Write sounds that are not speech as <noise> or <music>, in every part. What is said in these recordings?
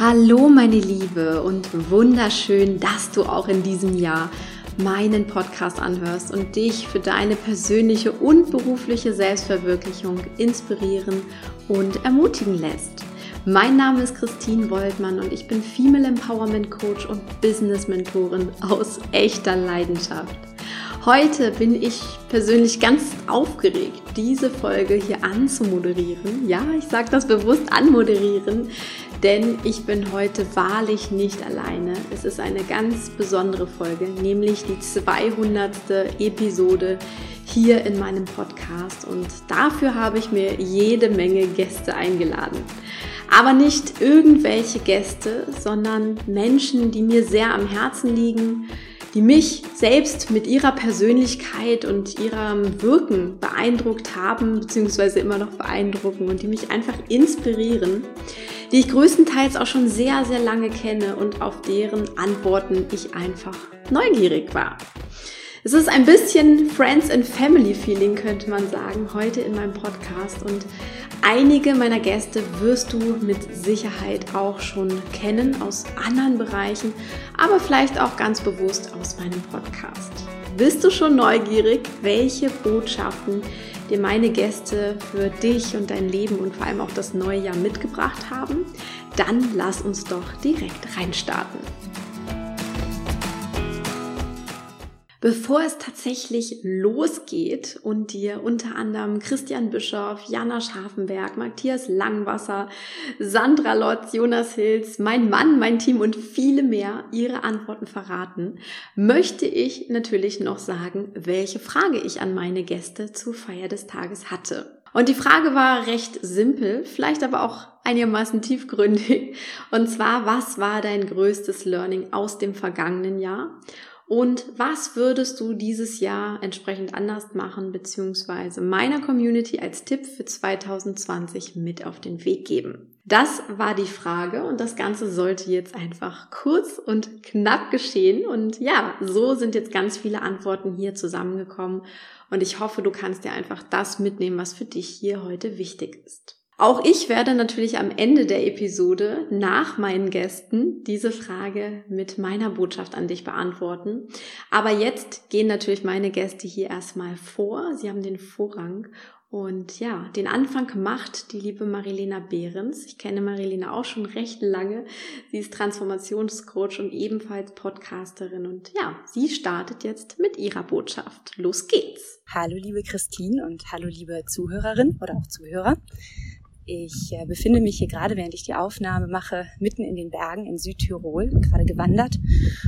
Hallo meine Liebe und wunderschön, dass du auch in diesem Jahr meinen Podcast anhörst und dich für deine persönliche und berufliche Selbstverwirklichung inspirieren und ermutigen lässt. Mein Name ist Christine Woldmann und ich bin Female Empowerment Coach und Business Mentorin aus echter Leidenschaft. Heute bin ich persönlich ganz aufgeregt, diese Folge hier anzumoderieren. Ja, ich sage das bewusst anmoderieren, denn ich bin heute wahrlich nicht alleine. Es ist eine ganz besondere Folge, nämlich die 200. Episode hier in meinem Podcast und dafür habe ich mir jede Menge Gäste eingeladen. Aber nicht irgendwelche Gäste, sondern Menschen, die mir sehr am Herzen liegen, die mich selbst mit ihrer Persönlichkeit und ihrem Wirken beeindruckt haben, beziehungsweise immer noch beeindrucken und die mich einfach inspirieren die ich größtenteils auch schon sehr, sehr lange kenne und auf deren Antworten ich einfach neugierig war. Es ist ein bisschen Friends and Family Feeling, könnte man sagen, heute in meinem Podcast. Und einige meiner Gäste wirst du mit Sicherheit auch schon kennen aus anderen Bereichen, aber vielleicht auch ganz bewusst aus meinem Podcast. Bist du schon neugierig, welche Botschaften dir meine Gäste für dich und dein Leben und vor allem auch das neue Jahr mitgebracht haben? Dann lass uns doch direkt reinstarten. Bevor es tatsächlich losgeht und dir unter anderem Christian Bischoff, Jana Scharfenberg, Matthias Langwasser, Sandra Lotz, Jonas Hills, mein Mann, mein Team und viele mehr ihre Antworten verraten, möchte ich natürlich noch sagen, welche Frage ich an meine Gäste zur Feier des Tages hatte. Und die Frage war recht simpel, vielleicht aber auch einigermaßen tiefgründig. Und zwar, was war dein größtes Learning aus dem vergangenen Jahr? Und was würdest du dieses Jahr entsprechend anders machen, beziehungsweise meiner Community als Tipp für 2020 mit auf den Weg geben? Das war die Frage und das Ganze sollte jetzt einfach kurz und knapp geschehen. Und ja, so sind jetzt ganz viele Antworten hier zusammengekommen. Und ich hoffe, du kannst dir einfach das mitnehmen, was für dich hier heute wichtig ist. Auch ich werde natürlich am Ende der Episode nach meinen Gästen diese Frage mit meiner Botschaft an dich beantworten. Aber jetzt gehen natürlich meine Gäste hier erstmal vor. Sie haben den Vorrang. Und ja, den Anfang macht die liebe Marilena Behrens. Ich kenne Marilena auch schon recht lange. Sie ist Transformationscoach und ebenfalls Podcasterin. Und ja, sie startet jetzt mit ihrer Botschaft. Los geht's. Hallo liebe Christine und hallo liebe Zuhörerin oder auch Zuhörer. Ich äh, befinde mich hier gerade, während ich die Aufnahme mache, mitten in den Bergen in Südtirol, gerade gewandert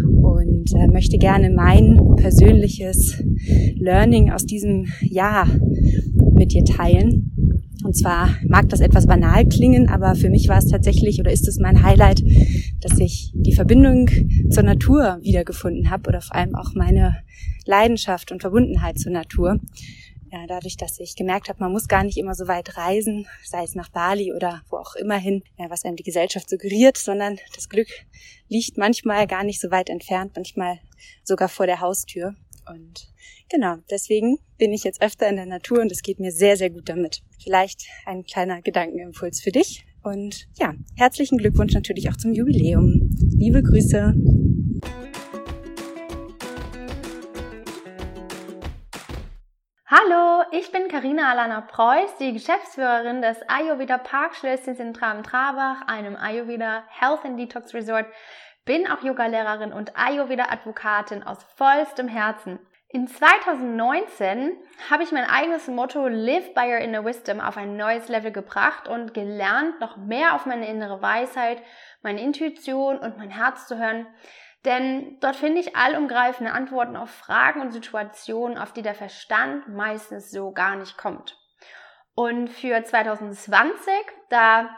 und äh, möchte gerne mein persönliches Learning aus diesem Jahr mit dir teilen. Und zwar mag das etwas banal klingen, aber für mich war es tatsächlich oder ist es mein Highlight, dass ich die Verbindung zur Natur wiedergefunden habe oder vor allem auch meine Leidenschaft und Verbundenheit zur Natur ja, dadurch, dass ich gemerkt habe, man muss gar nicht immer so weit reisen, sei es nach Bali oder wo auch immer hin, ja, was einem die Gesellschaft suggeriert, sondern das Glück liegt manchmal gar nicht so weit entfernt, manchmal sogar vor der Haustür. Und genau, deswegen bin ich jetzt öfter in der Natur und es geht mir sehr, sehr gut damit. Vielleicht ein kleiner Gedankenimpuls für dich. Und ja, herzlichen Glückwunsch natürlich auch zum Jubiläum. Liebe Grüße. Hallo, ich bin Karina Alana Preuß, die Geschäftsführerin des Ayurveda Parkschlössens in Traben-Trabach, einem Ayurveda Health and Detox Resort, bin auch Yogalehrerin und Ayurveda Advokatin aus vollstem Herzen. In 2019 habe ich mein eigenes Motto Live by Your Inner Wisdom auf ein neues Level gebracht und gelernt, noch mehr auf meine innere Weisheit, meine Intuition und mein Herz zu hören, denn dort finde ich allumgreifende Antworten auf Fragen und Situationen, auf die der Verstand meistens so gar nicht kommt. Und für 2020, da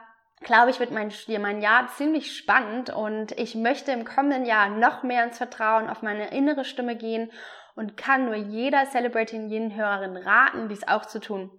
glaube ich, wird mein, mein Jahr ziemlich spannend und ich möchte im kommenden Jahr noch mehr ins Vertrauen auf meine innere Stimme gehen und kann nur jeder Celebrating Yin-Hörerin raten, dies auch zu tun.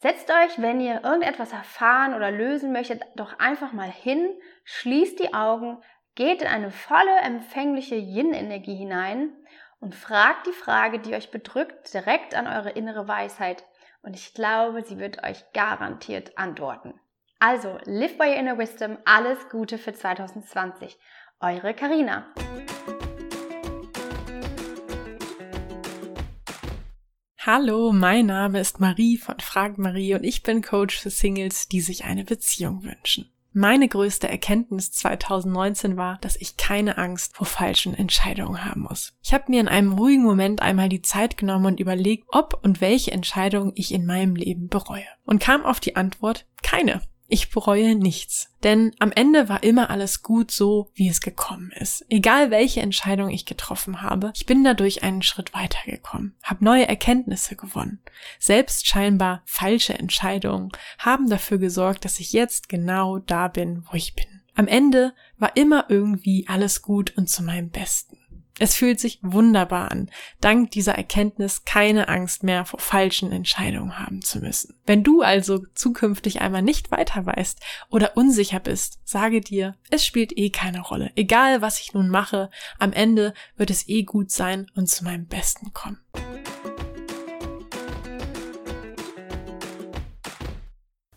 Setzt euch, wenn ihr irgendetwas erfahren oder lösen möchtet, doch einfach mal hin, schließt die Augen, Geht in eine volle, empfängliche Yin-Energie hinein und fragt die Frage, die euch bedrückt, direkt an eure innere Weisheit. Und ich glaube, sie wird euch garantiert antworten. Also, live by your inner wisdom. Alles Gute für 2020. Eure Karina. Hallo, mein Name ist Marie von Frag Marie und ich bin Coach für Singles, die sich eine Beziehung wünschen. Meine größte Erkenntnis 2019 war, dass ich keine Angst vor falschen Entscheidungen haben muss. Ich habe mir in einem ruhigen Moment einmal die Zeit genommen und überlegt, ob und welche Entscheidungen ich in meinem Leben bereue. Und kam auf die Antwort, keine. Ich bereue nichts. Denn am Ende war immer alles gut so, wie es gekommen ist. Egal welche Entscheidung ich getroffen habe, ich bin dadurch einen Schritt weitergekommen, habe neue Erkenntnisse gewonnen. Selbst scheinbar falsche Entscheidungen haben dafür gesorgt, dass ich jetzt genau da bin, wo ich bin. Am Ende war immer irgendwie alles gut und zu meinem Besten. Es fühlt sich wunderbar an, dank dieser Erkenntnis keine Angst mehr vor falschen Entscheidungen haben zu müssen. Wenn du also zukünftig einmal nicht weiter weißt oder unsicher bist, sage dir, es spielt eh keine Rolle. Egal was ich nun mache, am Ende wird es eh gut sein und zu meinem Besten kommen.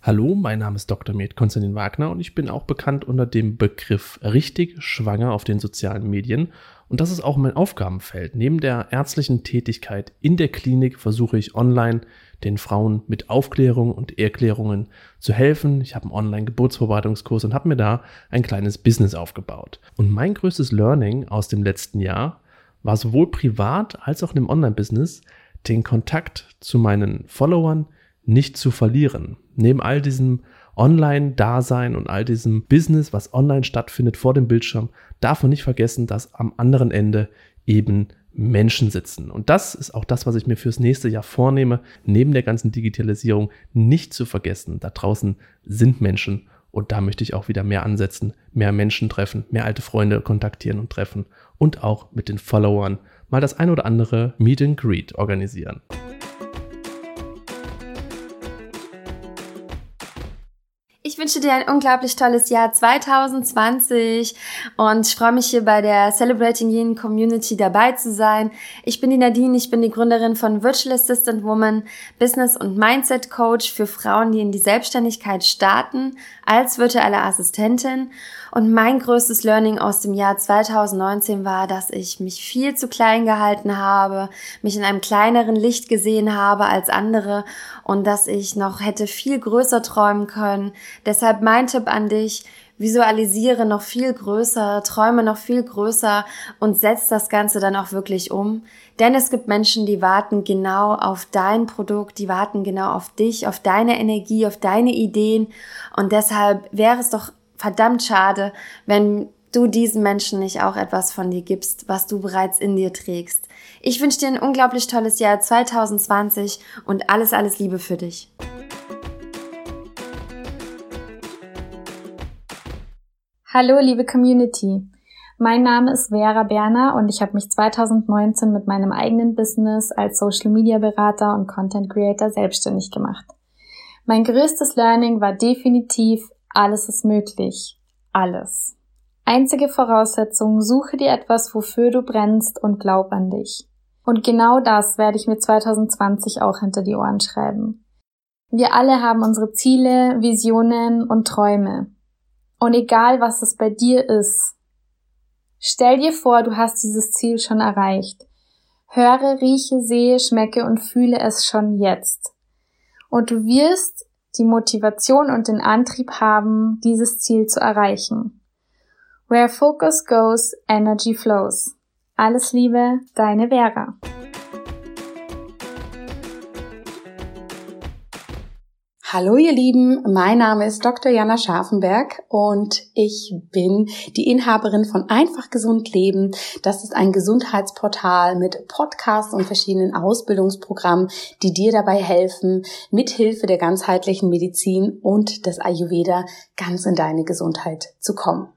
Hallo, mein Name ist Dr. Med Konstantin Wagner und ich bin auch bekannt unter dem Begriff richtig schwanger auf den sozialen Medien und das ist auch mein Aufgabenfeld. Neben der ärztlichen Tätigkeit in der Klinik versuche ich online den Frauen mit Aufklärung und Erklärungen zu helfen. Ich habe einen Online-Geburtsvorbereitungskurs und habe mir da ein kleines Business aufgebaut. Und mein größtes Learning aus dem letzten Jahr war sowohl privat als auch im Online-Business, den Kontakt zu meinen Followern nicht zu verlieren. Neben all diesem Online-Dasein und all diesem Business, was online stattfindet vor dem Bildschirm, darf man nicht vergessen, dass am anderen Ende eben Menschen sitzen. Und das ist auch das, was ich mir fürs nächste Jahr vornehme, neben der ganzen Digitalisierung nicht zu vergessen. Da draußen sind Menschen und da möchte ich auch wieder mehr ansetzen, mehr Menschen treffen, mehr alte Freunde kontaktieren und treffen und auch mit den Followern mal das ein oder andere Meet and Greet organisieren. Ich wünsche dir ein unglaublich tolles Jahr 2020 und ich freue mich hier bei der Celebrating Yin Community dabei zu sein. Ich bin die Nadine, ich bin die Gründerin von Virtual Assistant Woman, Business und Mindset Coach für Frauen, die in die Selbstständigkeit starten als virtuelle Assistentin und mein größtes Learning aus dem Jahr 2019 war, dass ich mich viel zu klein gehalten habe, mich in einem kleineren Licht gesehen habe als andere und dass ich noch hätte viel größer träumen können. Deshalb mein Tipp an dich, visualisiere noch viel größer, träume noch viel größer und setz das Ganze dann auch wirklich um. Denn es gibt Menschen, die warten genau auf dein Produkt, die warten genau auf dich, auf deine Energie, auf deine Ideen. Und deshalb wäre es doch verdammt schade, wenn du diesen Menschen nicht auch etwas von dir gibst, was du bereits in dir trägst. Ich wünsche dir ein unglaublich tolles Jahr 2020 und alles, alles Liebe für dich. Hallo, liebe Community. Mein Name ist Vera Berner und ich habe mich 2019 mit meinem eigenen Business als Social Media Berater und Content Creator selbstständig gemacht. Mein größtes Learning war definitiv, alles ist möglich. Alles. Einzige Voraussetzung, suche dir etwas, wofür du brennst und glaub an dich. Und genau das werde ich mir 2020 auch hinter die Ohren schreiben. Wir alle haben unsere Ziele, Visionen und Träume. Und egal was es bei dir ist, stell dir vor, du hast dieses Ziel schon erreicht. Höre, rieche, sehe, schmecke und fühle es schon jetzt. Und du wirst die Motivation und den Antrieb haben, dieses Ziel zu erreichen. Where focus goes, energy flows. Alles Liebe, deine Vera. Hallo ihr Lieben, mein Name ist Dr. Jana Scharfenberg und ich bin die Inhaberin von Einfach Gesund Leben. Das ist ein Gesundheitsportal mit Podcasts und verschiedenen Ausbildungsprogrammen, die dir dabei helfen, mithilfe der ganzheitlichen Medizin und des Ayurveda ganz in deine Gesundheit zu kommen.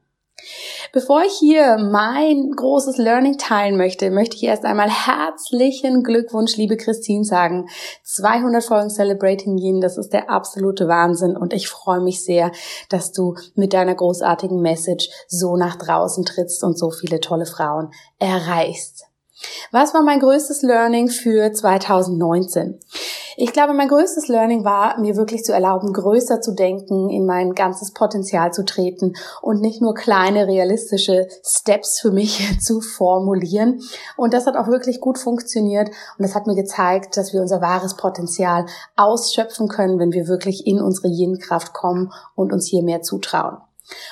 Bevor ich hier mein großes Learning teilen möchte, möchte ich erst einmal herzlichen Glückwunsch, liebe Christine, sagen. 200 Folgen Celebrating Yin, das ist der absolute Wahnsinn und ich freue mich sehr, dass du mit deiner großartigen Message so nach draußen trittst und so viele tolle Frauen erreichst. Was war mein größtes Learning für 2019? Ich glaube, mein größtes Learning war, mir wirklich zu erlauben, größer zu denken, in mein ganzes Potenzial zu treten und nicht nur kleine realistische Steps für mich <laughs> zu formulieren. Und das hat auch wirklich gut funktioniert und das hat mir gezeigt, dass wir unser wahres Potenzial ausschöpfen können, wenn wir wirklich in unsere Yin-Kraft kommen und uns hier mehr zutrauen.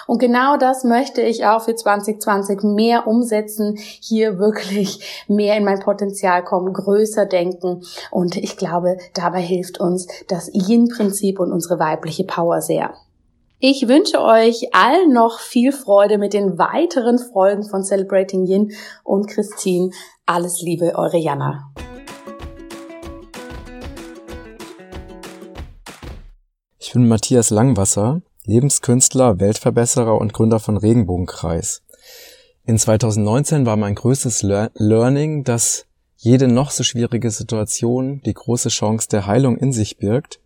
Und genau das möchte ich auch für 2020 mehr umsetzen, hier wirklich mehr in mein Potenzial kommen, größer denken. Und ich glaube, dabei hilft uns das Yin-Prinzip und unsere weibliche Power sehr. Ich wünsche euch allen noch viel Freude mit den weiteren Folgen von Celebrating Yin und Christine. Alles Liebe, eure Jana. Ich bin Matthias Langwasser Lebenskünstler, Weltverbesserer und Gründer von Regenbogenkreis. In 2019 war mein größtes Learning, dass jede noch so schwierige Situation die große Chance der Heilung in sich birgt,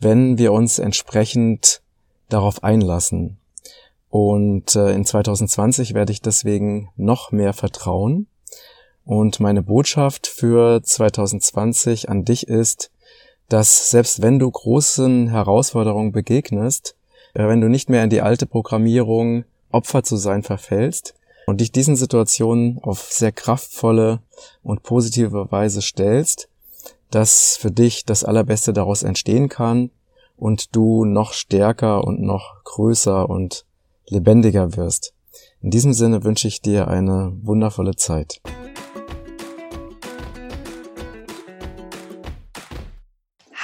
wenn wir uns entsprechend darauf einlassen. Und äh, in 2020 werde ich deswegen noch mehr vertrauen. Und meine Botschaft für 2020 an dich ist, dass selbst wenn du großen Herausforderungen begegnest, wenn du nicht mehr in die alte Programmierung Opfer zu sein verfällst und dich diesen Situationen auf sehr kraftvolle und positive Weise stellst, dass für dich das Allerbeste daraus entstehen kann und du noch stärker und noch größer und lebendiger wirst. In diesem Sinne wünsche ich dir eine wundervolle Zeit.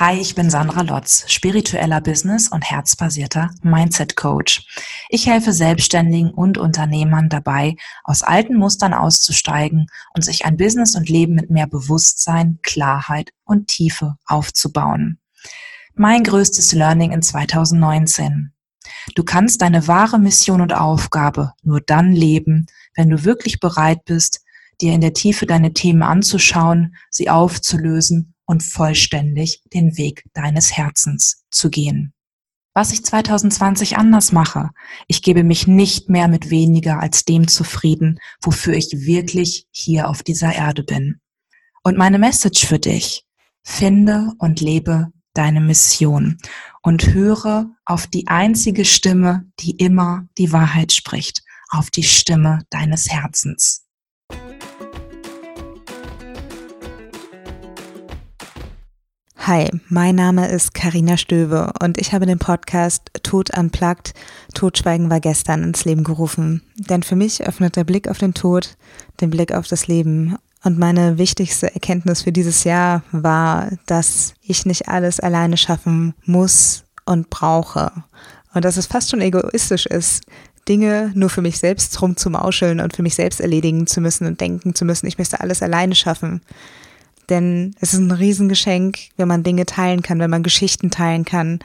Hi, ich bin Sandra Lotz, spiritueller Business- und herzbasierter Mindset-Coach. Ich helfe Selbstständigen und Unternehmern dabei, aus alten Mustern auszusteigen und sich ein Business und Leben mit mehr Bewusstsein, Klarheit und Tiefe aufzubauen. Mein größtes Learning in 2019. Du kannst deine wahre Mission und Aufgabe nur dann leben, wenn du wirklich bereit bist, dir in der Tiefe deine Themen anzuschauen, sie aufzulösen und vollständig den Weg deines Herzens zu gehen. Was ich 2020 anders mache, ich gebe mich nicht mehr mit weniger als dem zufrieden, wofür ich wirklich hier auf dieser Erde bin. Und meine Message für dich, finde und lebe deine Mission und höre auf die einzige Stimme, die immer die Wahrheit spricht, auf die Stimme deines Herzens. Hi, mein Name ist Karina Stöwe und ich habe den Podcast Tod unplugged, Totschweigen war gestern ins Leben gerufen. Denn für mich öffnet der Blick auf den Tod den Blick auf das Leben. Und meine wichtigste Erkenntnis für dieses Jahr war, dass ich nicht alles alleine schaffen muss und brauche. Und dass es fast schon egoistisch ist, Dinge nur für mich selbst rumzumauscheln und für mich selbst erledigen zu müssen und denken zu müssen, ich müsste alles alleine schaffen. Denn es ist ein Riesengeschenk, wenn man Dinge teilen kann, wenn man Geschichten teilen kann.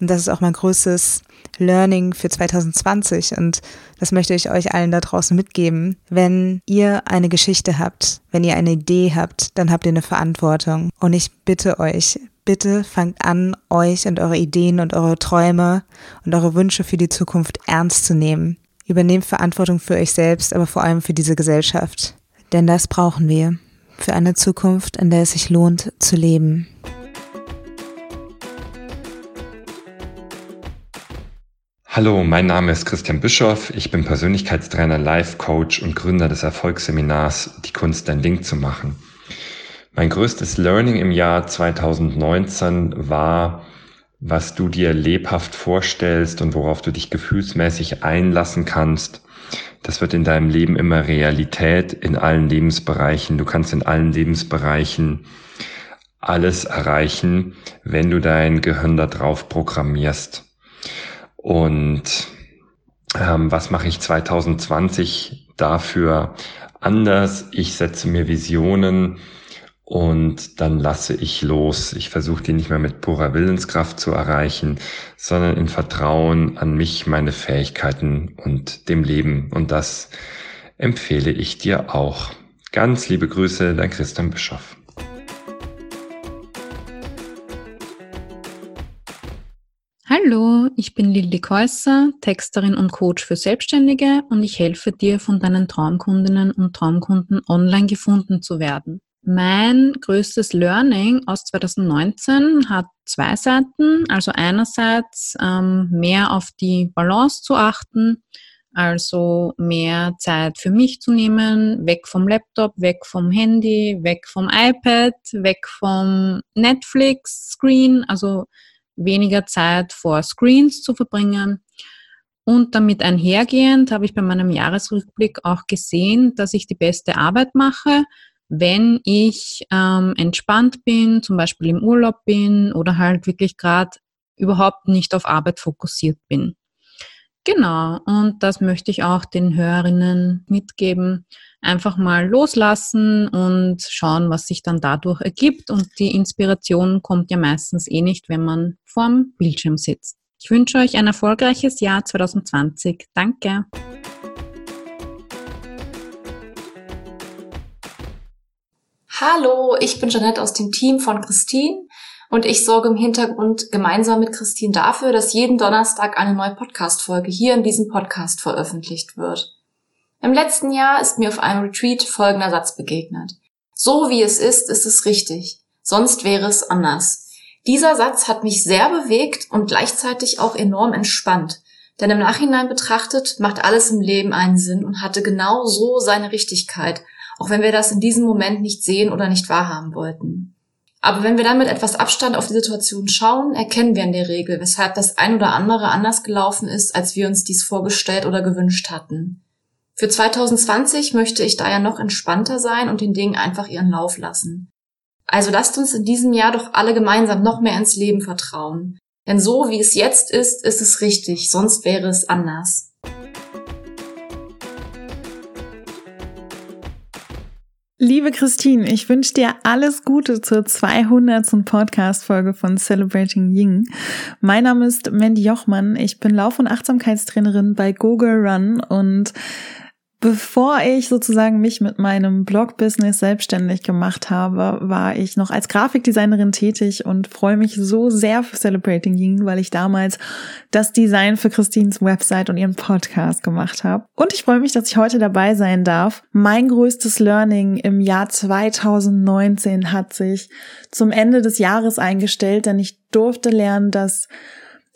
Und das ist auch mein größtes Learning für 2020. Und das möchte ich euch allen da draußen mitgeben. Wenn ihr eine Geschichte habt, wenn ihr eine Idee habt, dann habt ihr eine Verantwortung. Und ich bitte euch, bitte fangt an, euch und eure Ideen und eure Träume und eure Wünsche für die Zukunft ernst zu nehmen. Übernehmt Verantwortung für euch selbst, aber vor allem für diese Gesellschaft. Denn das brauchen wir für eine Zukunft, in der es sich lohnt zu leben. Hallo, mein Name ist Christian Bischoff. Ich bin Persönlichkeitstrainer, Life Coach und Gründer des Erfolgsseminars Die Kunst, dein Ding zu machen. Mein größtes Learning im Jahr 2019 war, was du dir lebhaft vorstellst und worauf du dich gefühlsmäßig einlassen kannst das wird in deinem Leben immer Realität in allen Lebensbereichen. Du kannst in allen Lebensbereichen alles erreichen, wenn du dein Gehirn da drauf programmierst. Und ähm, was mache ich 2020 dafür anders? Ich setze mir Visionen, und dann lasse ich los. Ich versuche die nicht mehr mit purer Willenskraft zu erreichen, sondern in Vertrauen an mich, meine Fähigkeiten und dem Leben. Und das empfehle ich dir auch. Ganz liebe Grüße, dein Christian Bischoff. Hallo, ich bin Lilly Käusser, Texterin und Coach für Selbstständige und ich helfe dir, von deinen Traumkundinnen und Traumkunden online gefunden zu werden. Mein größtes Learning aus 2019 hat zwei Seiten. Also einerseits ähm, mehr auf die Balance zu achten, also mehr Zeit für mich zu nehmen, weg vom Laptop, weg vom Handy, weg vom iPad, weg vom Netflix-Screen, also weniger Zeit vor Screens zu verbringen. Und damit einhergehend habe ich bei meinem Jahresrückblick auch gesehen, dass ich die beste Arbeit mache, wenn ich ähm, entspannt bin, zum Beispiel im Urlaub bin oder halt wirklich gerade überhaupt nicht auf Arbeit fokussiert bin. Genau, und das möchte ich auch den Hörerinnen mitgeben. Einfach mal loslassen und schauen, was sich dann dadurch ergibt. Und die Inspiration kommt ja meistens eh nicht, wenn man vorm Bildschirm sitzt. Ich wünsche euch ein erfolgreiches Jahr 2020. Danke. Hallo, ich bin Janette aus dem Team von Christine und ich sorge im Hintergrund gemeinsam mit Christine dafür, dass jeden Donnerstag eine neue Podcast-Folge hier in diesem Podcast veröffentlicht wird. Im letzten Jahr ist mir auf einem Retreat folgender Satz begegnet. So wie es ist, ist es richtig. Sonst wäre es anders. Dieser Satz hat mich sehr bewegt und gleichzeitig auch enorm entspannt. Denn im Nachhinein betrachtet macht alles im Leben einen Sinn und hatte genau so seine Richtigkeit auch wenn wir das in diesem Moment nicht sehen oder nicht wahrhaben wollten. Aber wenn wir dann mit etwas Abstand auf die Situation schauen, erkennen wir in der Regel, weshalb das ein oder andere anders gelaufen ist, als wir uns dies vorgestellt oder gewünscht hatten. Für 2020 möchte ich daher noch entspannter sein und den Dingen einfach ihren Lauf lassen. Also lasst uns in diesem Jahr doch alle gemeinsam noch mehr ins Leben vertrauen. Denn so wie es jetzt ist, ist es richtig, sonst wäre es anders. Liebe Christine, ich wünsche dir alles Gute zur 200. Podcast-Folge von Celebrating Ying. Mein Name ist Mandy Jochmann. Ich bin Lauf- und Achtsamkeitstrainerin bei Google Run und Bevor ich sozusagen mich mit meinem Blog-Business selbstständig gemacht habe, war ich noch als Grafikdesignerin tätig und freue mich so sehr für Celebrating Ying, weil ich damals das Design für Christines Website und ihren Podcast gemacht habe. Und ich freue mich, dass ich heute dabei sein darf. Mein größtes Learning im Jahr 2019 hat sich zum Ende des Jahres eingestellt, denn ich durfte lernen, dass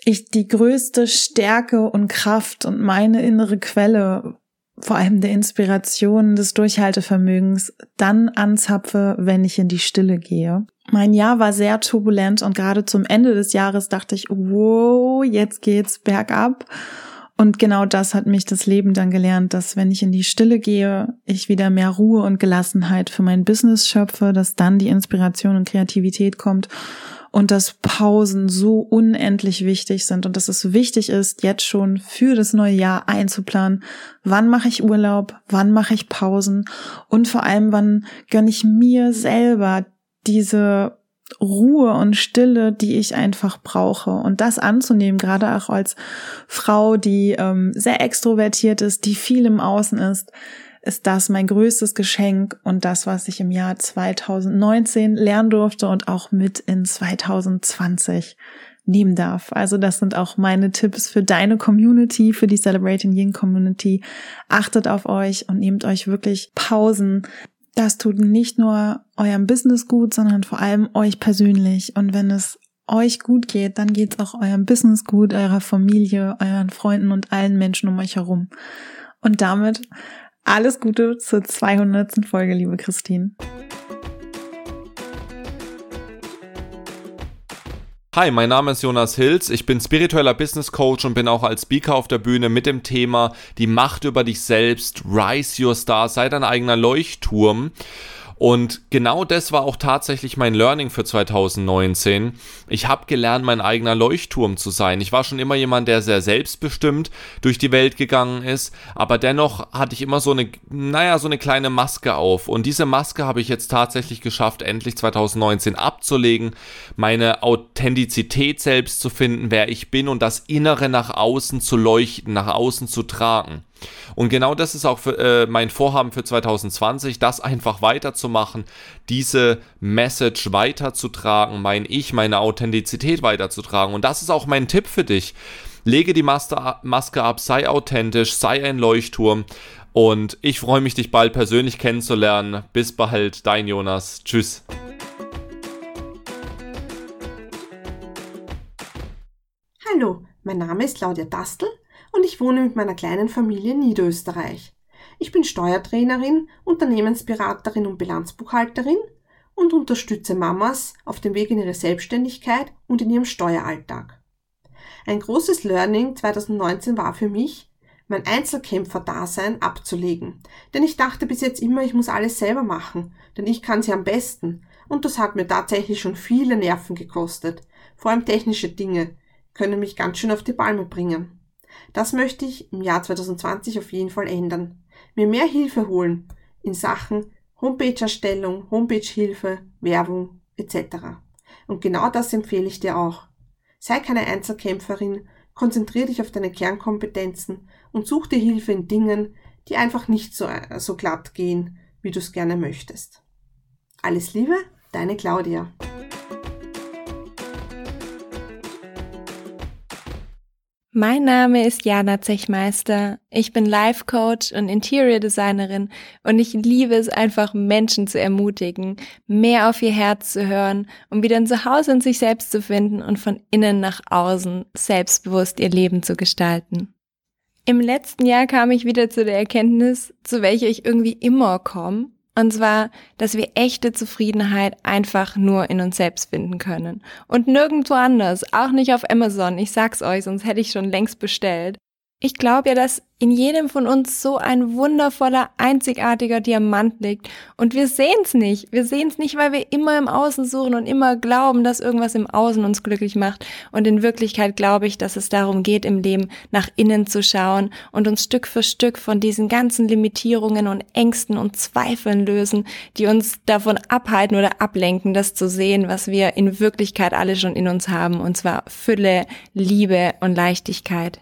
ich die größte Stärke und Kraft und meine innere Quelle vor allem der Inspiration, des Durchhaltevermögens dann anzapfe, wenn ich in die Stille gehe. Mein Jahr war sehr turbulent und gerade zum Ende des Jahres dachte ich, wow, jetzt geht's bergab. Und genau das hat mich das Leben dann gelernt, dass wenn ich in die Stille gehe, ich wieder mehr Ruhe und Gelassenheit für mein Business schöpfe, dass dann die Inspiration und Kreativität kommt und dass Pausen so unendlich wichtig sind und dass es wichtig ist, jetzt schon für das neue Jahr einzuplanen, wann mache ich Urlaub, wann mache ich Pausen? Und vor allem, wann gönne ich mir selber diese Ruhe und Stille, die ich einfach brauche. Und das anzunehmen, gerade auch als Frau, die ähm, sehr extrovertiert ist, die viel im Außen ist, ist das mein größtes Geschenk und das, was ich im Jahr 2019 lernen durfte und auch mit in 2020 nehmen darf. Also das sind auch meine Tipps für deine Community, für die Celebrating Ying Community. Achtet auf euch und nehmt euch wirklich Pausen. Das tut nicht nur eurem Business gut, sondern vor allem euch persönlich. Und wenn es euch gut geht, dann geht es auch eurem Business gut, eurer Familie, euren Freunden und allen Menschen um euch herum. Und damit alles Gute zur 200. Folge, liebe Christine. Hi, mein Name ist Jonas Hilz. Ich bin spiritueller Business Coach und bin auch als Speaker auf der Bühne mit dem Thema Die Macht über dich selbst, Rise Your Star, sei dein eigener Leuchtturm. Und genau das war auch tatsächlich mein Learning für 2019. Ich habe gelernt, mein eigener Leuchtturm zu sein. Ich war schon immer jemand, der sehr selbstbestimmt durch die Welt gegangen ist, aber dennoch hatte ich immer so eine, naja, so eine kleine Maske auf. Und diese Maske habe ich jetzt tatsächlich geschafft, endlich 2019 abzulegen, meine Authentizität selbst zu finden, wer ich bin und das Innere nach außen zu leuchten, nach außen zu tragen. Und genau das ist auch für, äh, mein Vorhaben für 2020, das einfach weiterzumachen, diese Message weiterzutragen, mein Ich, meine Authentizität weiterzutragen. Und das ist auch mein Tipp für dich. Lege die Maske ab, sei authentisch, sei ein Leuchtturm. Und ich freue mich, dich bald persönlich kennenzulernen. Bis bald, dein Jonas. Tschüss. Hallo, mein Name ist Claudia Dastel und ich wohne mit meiner kleinen Familie in Niederösterreich. Ich bin Steuertrainerin, Unternehmensberaterin und Bilanzbuchhalterin und unterstütze Mamas auf dem Weg in ihre Selbstständigkeit und in ihrem Steueralltag. Ein großes Learning 2019 war für mich, mein Einzelkämpfer-Dasein abzulegen. Denn ich dachte bis jetzt immer, ich muss alles selber machen, denn ich kann sie am besten. Und das hat mir tatsächlich schon viele Nerven gekostet. Vor allem technische Dinge können mich ganz schön auf die Palme bringen. Das möchte ich im Jahr 2020 auf jeden Fall ändern. Mir mehr Hilfe holen in Sachen Homepage-Erstellung, Homepage-Hilfe, Werbung etc. Und genau das empfehle ich dir auch. Sei keine Einzelkämpferin, konzentriere dich auf deine Kernkompetenzen und such dir Hilfe in Dingen, die einfach nicht so, so glatt gehen, wie du es gerne möchtest. Alles Liebe, deine Claudia. Mein Name ist Jana Zechmeister. Ich bin Life Coach und Interior Designerin und ich liebe es einfach, Menschen zu ermutigen, mehr auf ihr Herz zu hören, um wieder ein Zuhause in sich selbst zu finden und von innen nach außen selbstbewusst ihr Leben zu gestalten. Im letzten Jahr kam ich wieder zu der Erkenntnis, zu welcher ich irgendwie immer komme, und zwar, dass wir echte Zufriedenheit einfach nur in uns selbst finden können. Und nirgendwo anders, auch nicht auf Amazon. Ich sag's euch, sonst hätte ich schon längst bestellt. Ich glaube ja, dass in jedem von uns so ein wundervoller, einzigartiger Diamant liegt. Und wir sehen es nicht. Wir sehen es nicht, weil wir immer im Außen suchen und immer glauben, dass irgendwas im Außen uns glücklich macht. Und in Wirklichkeit glaube ich, dass es darum geht, im Leben nach innen zu schauen und uns Stück für Stück von diesen ganzen Limitierungen und Ängsten und Zweifeln lösen, die uns davon abhalten oder ablenken, das zu sehen, was wir in Wirklichkeit alle schon in uns haben. Und zwar Fülle, Liebe und Leichtigkeit.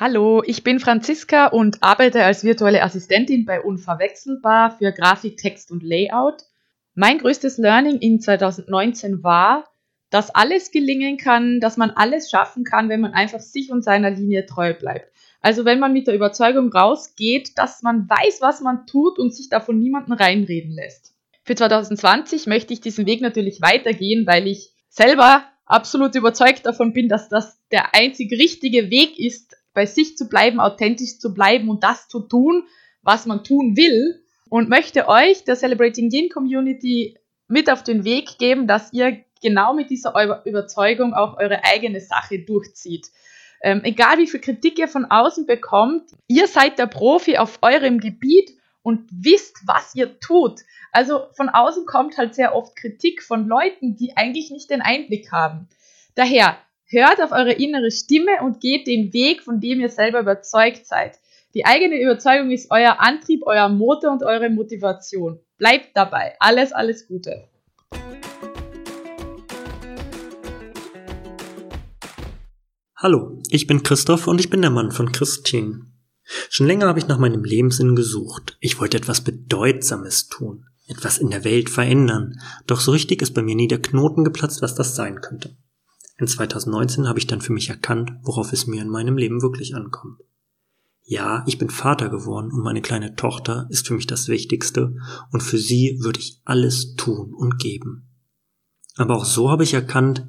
Hallo, ich bin Franziska und arbeite als virtuelle Assistentin bei Unverwechselbar für Grafik, Text und Layout. Mein größtes Learning in 2019 war, dass alles gelingen kann, dass man alles schaffen kann, wenn man einfach sich und seiner Linie treu bleibt. Also wenn man mit der Überzeugung rausgeht, dass man weiß, was man tut und sich davon niemanden reinreden lässt. Für 2020 möchte ich diesen Weg natürlich weitergehen, weil ich selber absolut überzeugt davon bin, dass das der einzig richtige Weg ist, bei sich zu bleiben, authentisch zu bleiben und das zu tun, was man tun will. Und möchte euch, der Celebrating Yin Community, mit auf den Weg geben, dass ihr genau mit dieser Überzeugung auch eure eigene Sache durchzieht. Ähm, egal wie viel Kritik ihr von außen bekommt, ihr seid der Profi auf eurem Gebiet und wisst, was ihr tut. Also von außen kommt halt sehr oft Kritik von Leuten, die eigentlich nicht den Einblick haben. Daher Hört auf eure innere Stimme und geht den Weg, von dem ihr selber überzeugt seid. Die eigene Überzeugung ist euer Antrieb, euer Motor und eure Motivation. Bleibt dabei. Alles, alles Gute. Hallo, ich bin Christoph und ich bin der Mann von Christine. Schon länger habe ich nach meinem Lebenssinn gesucht. Ich wollte etwas Bedeutsames tun, etwas in der Welt verändern. Doch so richtig ist bei mir nie der Knoten geplatzt, was das sein könnte. In 2019 habe ich dann für mich erkannt, worauf es mir in meinem Leben wirklich ankommt. Ja, ich bin Vater geworden und meine kleine Tochter ist für mich das Wichtigste und für sie würde ich alles tun und geben. Aber auch so habe ich erkannt,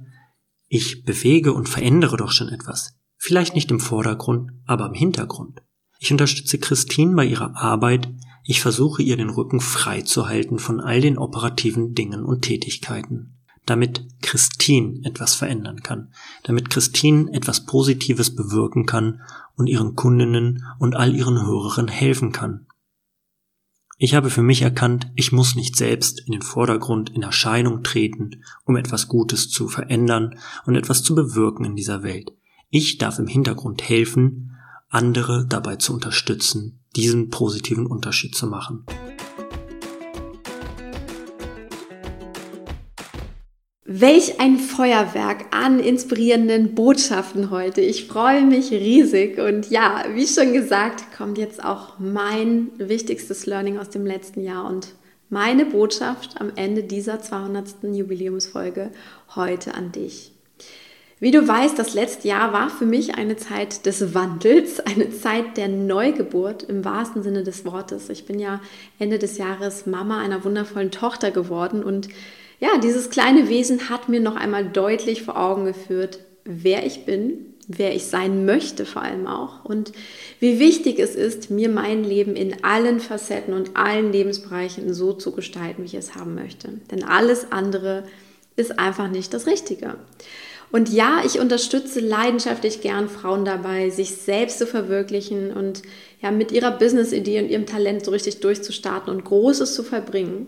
ich bewege und verändere doch schon etwas. Vielleicht nicht im Vordergrund, aber im Hintergrund. Ich unterstütze Christine bei ihrer Arbeit, ich versuche ihr den Rücken frei zu halten von all den operativen Dingen und Tätigkeiten damit Christine etwas verändern kann, damit Christine etwas Positives bewirken kann und ihren Kundinnen und all ihren Hörerinnen helfen kann. Ich habe für mich erkannt, ich muss nicht selbst in den Vordergrund in Erscheinung treten, um etwas Gutes zu verändern und etwas zu bewirken in dieser Welt. Ich darf im Hintergrund helfen, andere dabei zu unterstützen, diesen positiven Unterschied zu machen. Welch ein Feuerwerk an inspirierenden Botschaften heute. Ich freue mich riesig und ja, wie schon gesagt, kommt jetzt auch mein wichtigstes Learning aus dem letzten Jahr und meine Botschaft am Ende dieser 200. Jubiläumsfolge heute an dich. Wie du weißt, das letzte Jahr war für mich eine Zeit des Wandels, eine Zeit der Neugeburt im wahrsten Sinne des Wortes. Ich bin ja Ende des Jahres Mama einer wundervollen Tochter geworden und ja, dieses kleine Wesen hat mir noch einmal deutlich vor Augen geführt, wer ich bin, wer ich sein möchte vor allem auch und wie wichtig es ist, mir mein Leben in allen Facetten und allen Lebensbereichen so zu gestalten, wie ich es haben möchte. Denn alles andere ist einfach nicht das Richtige. Und ja, ich unterstütze leidenschaftlich gern Frauen dabei, sich selbst zu verwirklichen und ja, mit ihrer Business-Idee und ihrem Talent so richtig durchzustarten und Großes zu verbringen.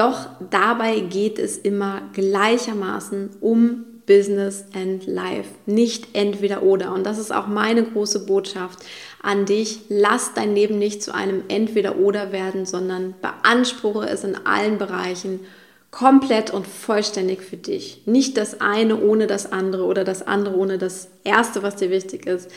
Doch dabei geht es immer gleichermaßen um Business and Life, nicht entweder oder. Und das ist auch meine große Botschaft an dich. Lass dein Leben nicht zu einem entweder oder werden, sondern beanspruche es in allen Bereichen komplett und vollständig für dich. Nicht das eine ohne das andere oder das andere ohne das erste, was dir wichtig ist.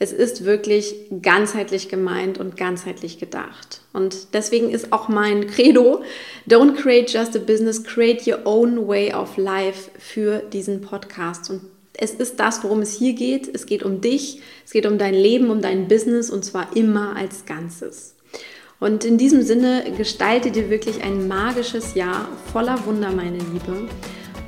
Es ist wirklich ganzheitlich gemeint und ganzheitlich gedacht. Und deswegen ist auch mein Credo, don't create just a business, create your own way of life für diesen Podcast. Und es ist das, worum es hier geht. Es geht um dich, es geht um dein Leben, um dein Business und zwar immer als Ganzes. Und in diesem Sinne gestalte dir wirklich ein magisches Jahr voller Wunder, meine Liebe.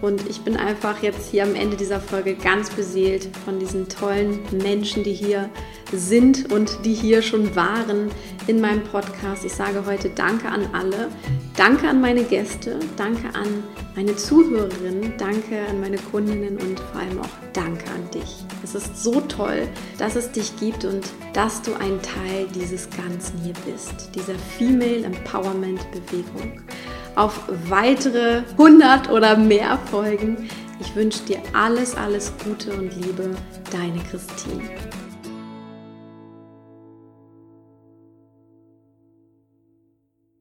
Und ich bin einfach jetzt hier am Ende dieser Folge ganz beseelt von diesen tollen Menschen, die hier sind und die hier schon waren in meinem Podcast. Ich sage heute Danke an alle. Danke an meine Gäste. Danke an meine Zuhörerinnen. Danke an meine Kundinnen und vor allem auch Danke an dich. Es ist so toll, dass es dich gibt und dass du ein Teil dieses Ganzen hier bist, dieser Female Empowerment Bewegung auf weitere 100 oder mehr Folgen. Ich wünsche dir alles, alles Gute und Liebe, deine Christine.